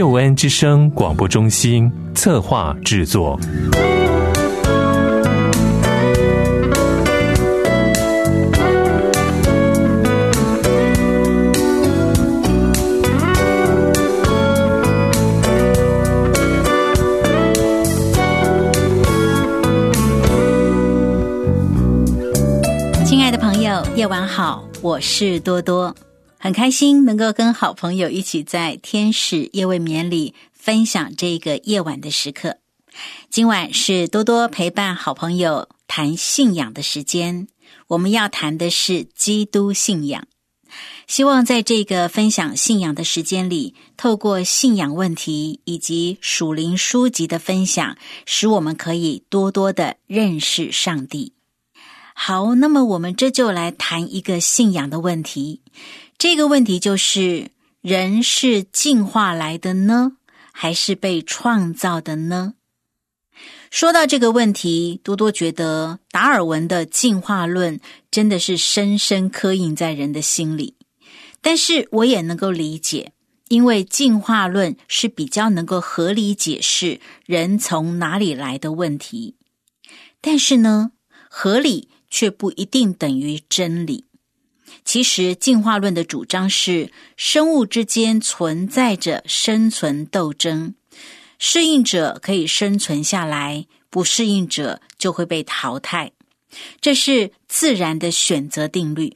救恩之声广播中心策划制作。亲爱的朋友，夜晚好，我是多多。很开心能够跟好朋友一起在天使夜未眠里分享这个夜晚的时刻。今晚是多多陪伴好朋友谈信仰的时间，我们要谈的是基督信仰。希望在这个分享信仰的时间里，透过信仰问题以及属灵书籍的分享，使我们可以多多的认识上帝。好，那么我们这就来谈一个信仰的问题。这个问题就是：人是进化来的呢，还是被创造的呢？说到这个问题，多多觉得达尔文的进化论真的是深深刻印在人的心里。但是我也能够理解，因为进化论是比较能够合理解释人从哪里来的问题。但是呢，合理却不一定等于真理。其实，进化论的主张是生物之间存在着生存斗争，适应者可以生存下来，不适应者就会被淘汰。这是自然的选择定律。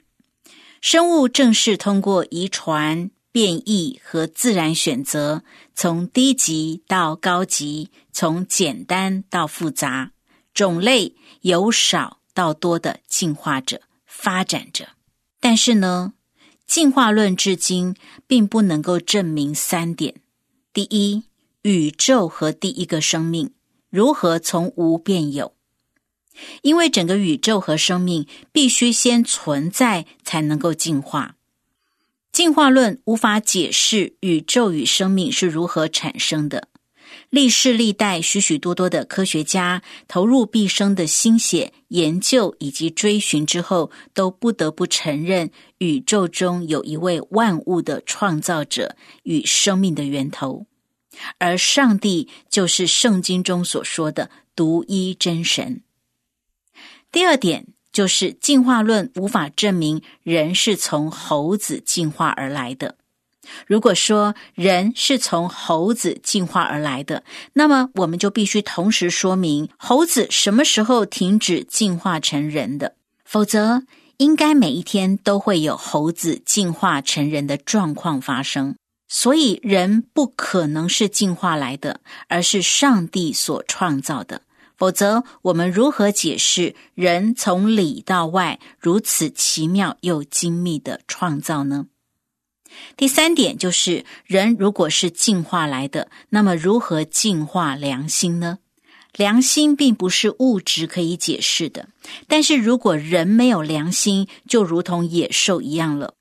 生物正是通过遗传、变异和自然选择，从低级到高级，从简单到复杂，种类由少到多的进化着、发展着。但是呢，进化论至今并不能够证明三点：第一，宇宙和第一个生命如何从无变有？因为整个宇宙和生命必须先存在，才能够进化。进化论无法解释宇宙与生命是如何产生的。历世历代，许许多多的科学家投入毕生的心血研究以及追寻之后，都不得不承认，宇宙中有一位万物的创造者与生命的源头，而上帝就是圣经中所说的独一真神。第二点就是进化论无法证明人是从猴子进化而来的。如果说人是从猴子进化而来的，那么我们就必须同时说明猴子什么时候停止进化成人的，否则应该每一天都会有猴子进化成人的状况发生。所以人不可能是进化来的，而是上帝所创造的。否则，我们如何解释人从里到外如此奇妙又精密的创造呢？第三点就是，人如果是进化来的，那么如何进化良心呢？良心并不是物质可以解释的。但是如果人没有良心，就如同野兽一样了。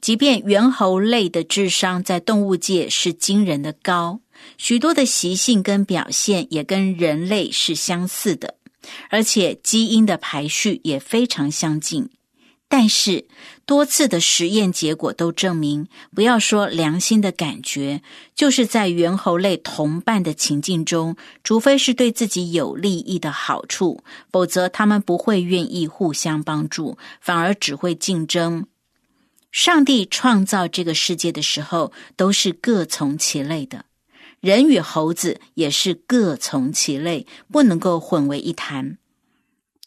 即便猿猴类的智商在动物界是惊人的高，许多的习性跟表现也跟人类是相似的，而且基因的排序也非常相近。但是，多次的实验结果都证明，不要说良心的感觉，就是在猿猴类同伴的情境中，除非是对自己有利益的好处，否则他们不会愿意互相帮助，反而只会竞争。上帝创造这个世界的时候，都是各从其类的，人与猴子也是各从其类，不能够混为一谈。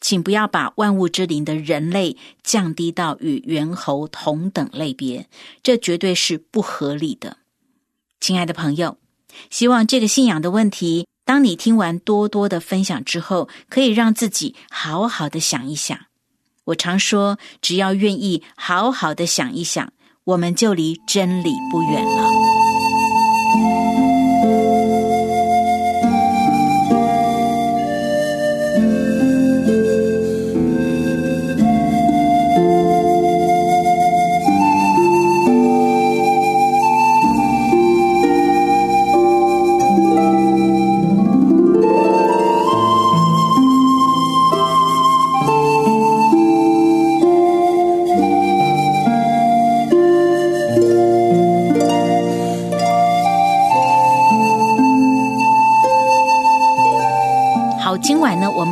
请不要把万物之灵的人类降低到与猿猴同等类别，这绝对是不合理的。亲爱的朋友，希望这个信仰的问题，当你听完多多的分享之后，可以让自己好好的想一想。我常说，只要愿意好好的想一想，我们就离真理不远了。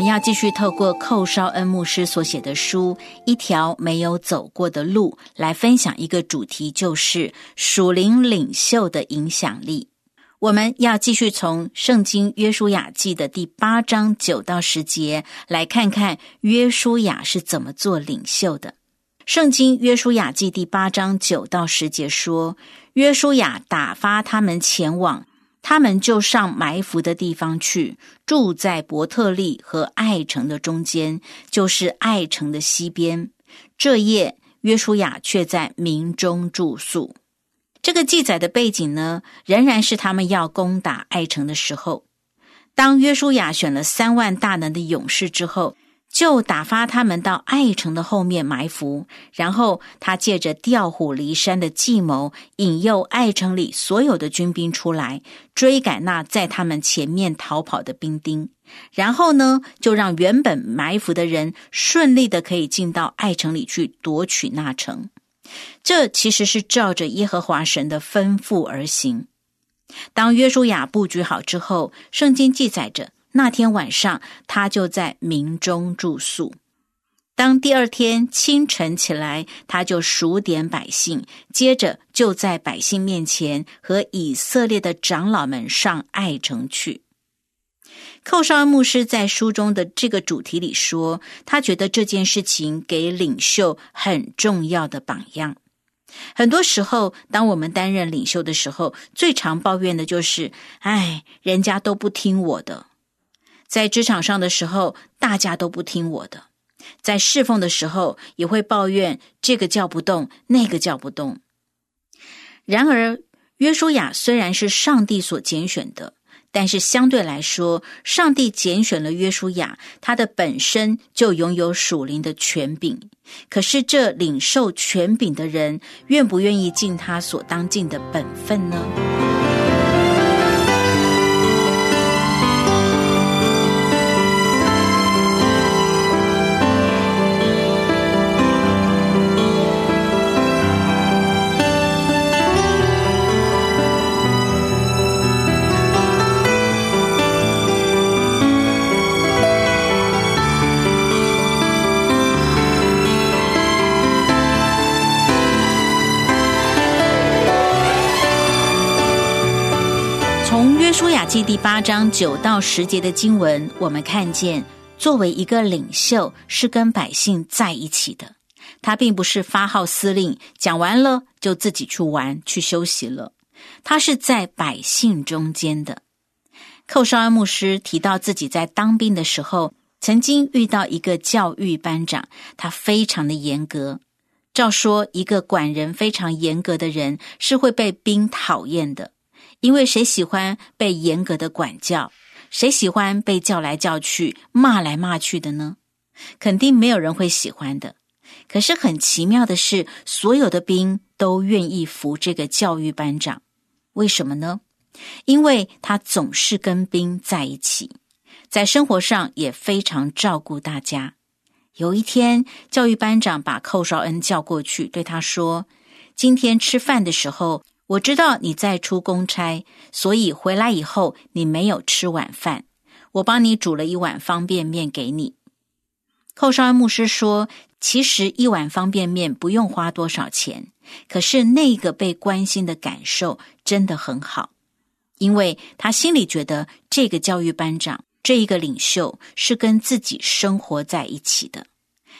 要继续透过寇绍恩牧师所写的书《一条没有走过的路》来分享一个主题，就是属灵领袖的影响力。我们要继续从《圣经约书亚记》的第八章九到十节来看看约书亚是怎么做领袖的。《圣经约书亚记》第八章九到十节说，约书亚打发他们前往。他们就上埋伏的地方去，住在伯特利和爱城的中间，就是爱城的西边。这夜，约书亚却在民中住宿。这个记载的背景呢，仍然是他们要攻打爱城的时候。当约书亚选了三万大能的勇士之后。就打发他们到爱城的后面埋伏，然后他借着调虎离山的计谋，引诱爱城里所有的军兵出来追赶那在他们前面逃跑的兵丁，然后呢，就让原本埋伏的人顺利的可以进到爱城里去夺取那城。这其实是照着耶和华神的吩咐而行。当约书亚布局好之后，圣经记载着。那天晚上，他就在民中住宿。当第二天清晨起来，他就数点百姓，接着就在百姓面前和以色列的长老们上爱城去。寇绍恩牧师在书中的这个主题里说，他觉得这件事情给领袖很重要的榜样。很多时候，当我们担任领袖的时候，最常抱怨的就是：“哎，人家都不听我的。”在职场上的时候，大家都不听我的；在侍奉的时候，也会抱怨这个叫不动，那个叫不动。然而，约书亚虽然是上帝所拣选的，但是相对来说，上帝拣选了约书亚，他的本身就拥有属灵的权柄。可是，这领受权柄的人，愿不愿意尽他所当尽的本分呢？约书雅记第八章九到十节的经文，我们看见，作为一个领袖，是跟百姓在一起的。他并不是发号司令，讲完了就自己去玩去休息了。他是在百姓中间的。寇绍安牧师提到自己在当兵的时候，曾经遇到一个教育班长，他非常的严格。照说，一个管人非常严格的人，是会被兵讨厌的。因为谁喜欢被严格的管教？谁喜欢被叫来叫去、骂来骂去的呢？肯定没有人会喜欢的。可是很奇妙的是，所有的兵都愿意服这个教育班长。为什么呢？因为他总是跟兵在一起，在生活上也非常照顾大家。有一天，教育班长把寇绍恩叫过去，对他说：“今天吃饭的时候。”我知道你在出公差，所以回来以后你没有吃晚饭。我帮你煮了一碗方便面给你。寇绍恩牧师说：“其实一碗方便面不用花多少钱，可是那个被关心的感受真的很好，因为他心里觉得这个教育班长这一个领袖是跟自己生活在一起的。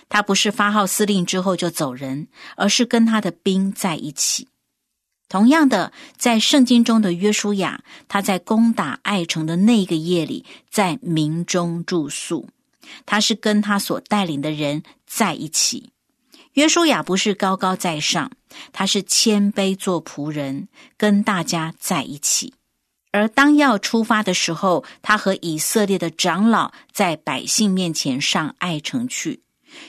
他不是发号司令之后就走人，而是跟他的兵在一起。”同样的，在圣经中的约书亚，他在攻打爱城的那个夜里，在民中住宿。他是跟他所带领的人在一起。约书亚不是高高在上，他是谦卑做仆人，跟大家在一起。而当要出发的时候，他和以色列的长老在百姓面前上爱城去，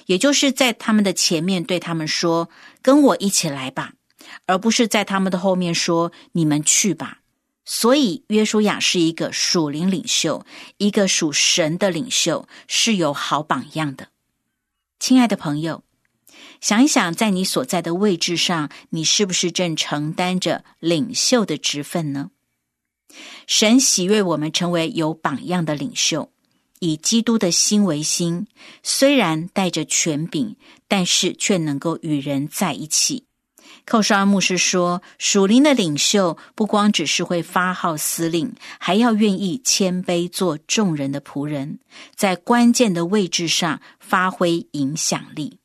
也就是在他们的前面对他们说：“跟我一起来吧。”而不是在他们的后面说“你们去吧”，所以约书亚是一个属灵领袖，一个属神的领袖，是有好榜样的。亲爱的朋友，想一想，在你所在的位置上，你是不是正承担着领袖的职分呢？神喜悦我们成为有榜样的领袖，以基督的心为心，虽然带着权柄，但是却能够与人在一起。寇沙牧师说：“属灵的领袖不光只是会发号司令，还要愿意谦卑做众人的仆人，在关键的位置上发挥影响力。”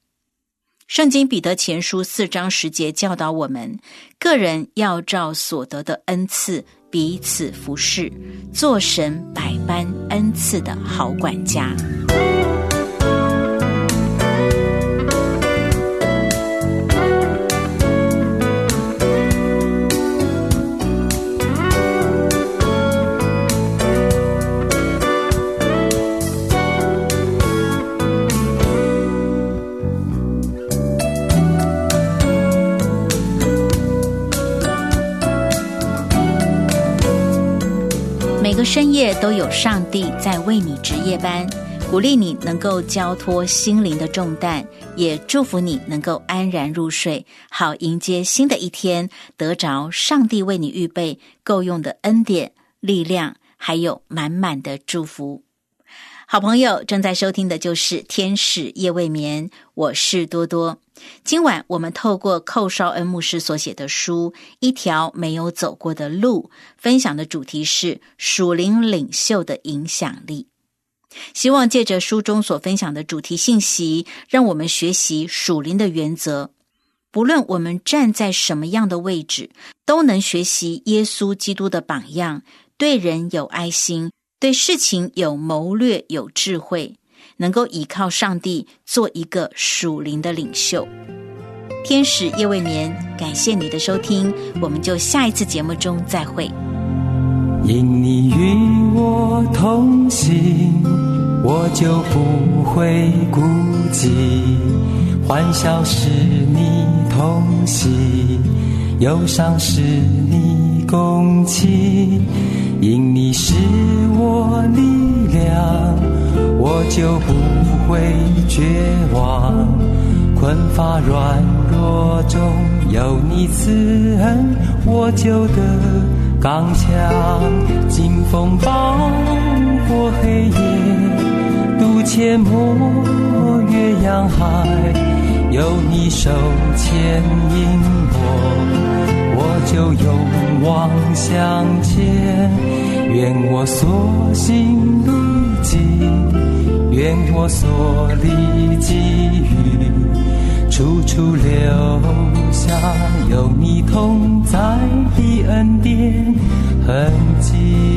圣经彼得前书四章十节教导我们：个人要照所得的恩赐彼此服侍，做神百般恩赐的好管家。深夜都有上帝在为你值夜班，鼓励你能够交托心灵的重担，也祝福你能够安然入睡，好迎接新的一天，得着上帝为你预备够用的恩典、力量，还有满满的祝福。好朋友正在收听的就是《天使夜未眠》，我是多多。今晚我们透过寇绍恩牧师所写的书《一条没有走过的路》，分享的主题是属灵领袖的影响力。希望借着书中所分享的主题信息，让我们学习属灵的原则。不论我们站在什么样的位置，都能学习耶稣基督的榜样，对人有爱心。对事情有谋略、有智慧，能够依靠上帝做一个属灵的领袖。天使夜未眠，感谢你的收听，我们就下一次节目中再会。因你与我同行，我就不会孤寂；欢笑是你同喜，忧伤是你共情。因你是我力量，我就不会绝望。困乏软弱中有你慈恩，我就得刚强。经风暴过黑夜，渡阡陌越洋海，有你手牵引我。我就勇往向前，愿我所行路愿我所立给予，处处留下有你同在的恩典痕迹。